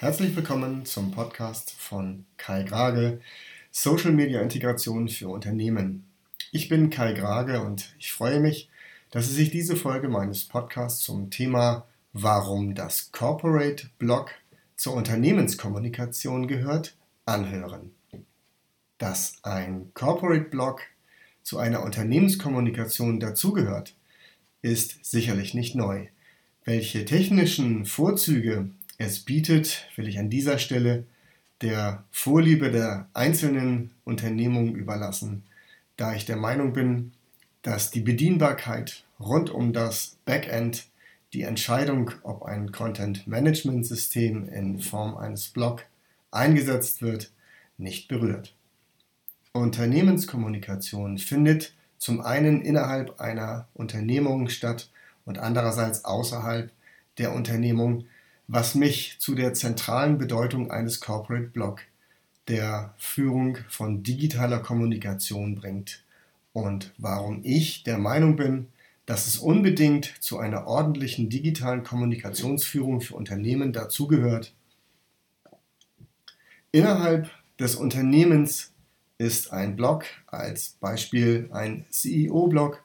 Herzlich willkommen zum Podcast von Kai Grage, Social Media Integration für Unternehmen. Ich bin Kai Grage und ich freue mich, dass Sie sich diese Folge meines Podcasts zum Thema Warum das Corporate Blog zur Unternehmenskommunikation gehört, anhören. Dass ein Corporate Blog zu einer Unternehmenskommunikation dazugehört, ist sicherlich nicht neu. Welche technischen Vorzüge es bietet, will ich an dieser Stelle der Vorliebe der einzelnen Unternehmungen überlassen, da ich der Meinung bin, dass die Bedienbarkeit rund um das Backend die Entscheidung, ob ein Content-Management-System in Form eines Blog eingesetzt wird, nicht berührt. Unternehmenskommunikation findet zum einen innerhalb einer Unternehmung statt und andererseits außerhalb der Unternehmung was mich zu der zentralen Bedeutung eines Corporate Blog, der Führung von digitaler Kommunikation bringt und warum ich der Meinung bin, dass es unbedingt zu einer ordentlichen digitalen Kommunikationsführung für Unternehmen dazugehört. Innerhalb des Unternehmens ist ein Blog als Beispiel ein CEO-Blog,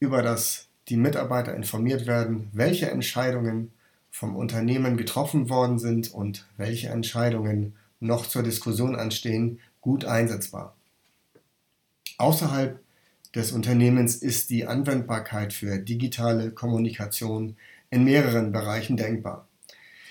über das die Mitarbeiter informiert werden, welche Entscheidungen vom Unternehmen getroffen worden sind und welche Entscheidungen noch zur Diskussion anstehen, gut einsetzbar. Außerhalb des Unternehmens ist die Anwendbarkeit für digitale Kommunikation in mehreren Bereichen denkbar.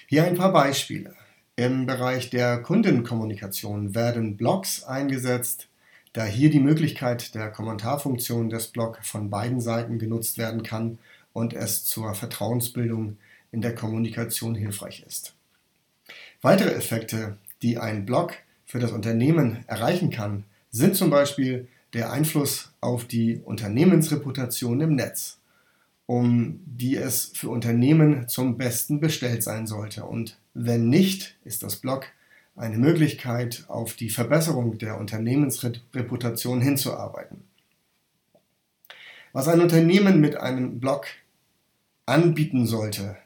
Hier ein paar Beispiele. Im Bereich der Kundenkommunikation werden Blogs eingesetzt, da hier die Möglichkeit der Kommentarfunktion des Blogs von beiden Seiten genutzt werden kann und es zur Vertrauensbildung in der Kommunikation hilfreich ist. Weitere Effekte, die ein Blog für das Unternehmen erreichen kann, sind zum Beispiel der Einfluss auf die Unternehmensreputation im Netz, um die es für Unternehmen zum Besten bestellt sein sollte. Und wenn nicht, ist das Blog eine Möglichkeit, auf die Verbesserung der Unternehmensreputation hinzuarbeiten. Was ein Unternehmen mit einem Blog anbieten sollte,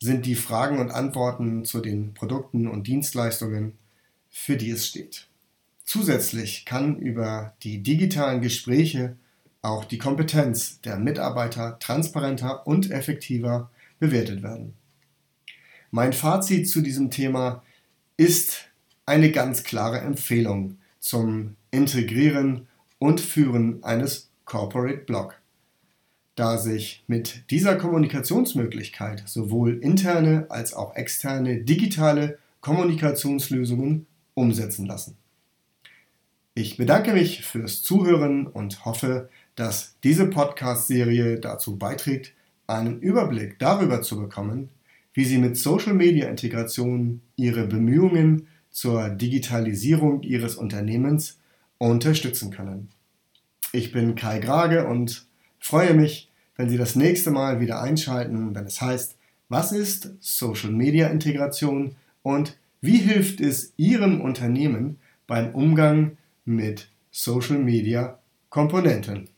sind die Fragen und Antworten zu den Produkten und Dienstleistungen, für die es steht. Zusätzlich kann über die digitalen Gespräche auch die Kompetenz der Mitarbeiter transparenter und effektiver bewertet werden. Mein Fazit zu diesem Thema ist eine ganz klare Empfehlung zum Integrieren und Führen eines Corporate Blog da sich mit dieser Kommunikationsmöglichkeit sowohl interne als auch externe digitale Kommunikationslösungen umsetzen lassen. Ich bedanke mich fürs Zuhören und hoffe, dass diese Podcast-Serie dazu beiträgt, einen Überblick darüber zu bekommen, wie Sie mit Social-Media-Integration Ihre Bemühungen zur Digitalisierung Ihres Unternehmens unterstützen können. Ich bin Kai Grage und freue mich, wenn Sie das nächste Mal wieder einschalten, wenn es heißt, was ist Social Media Integration und wie hilft es Ihrem Unternehmen beim Umgang mit Social Media Komponenten?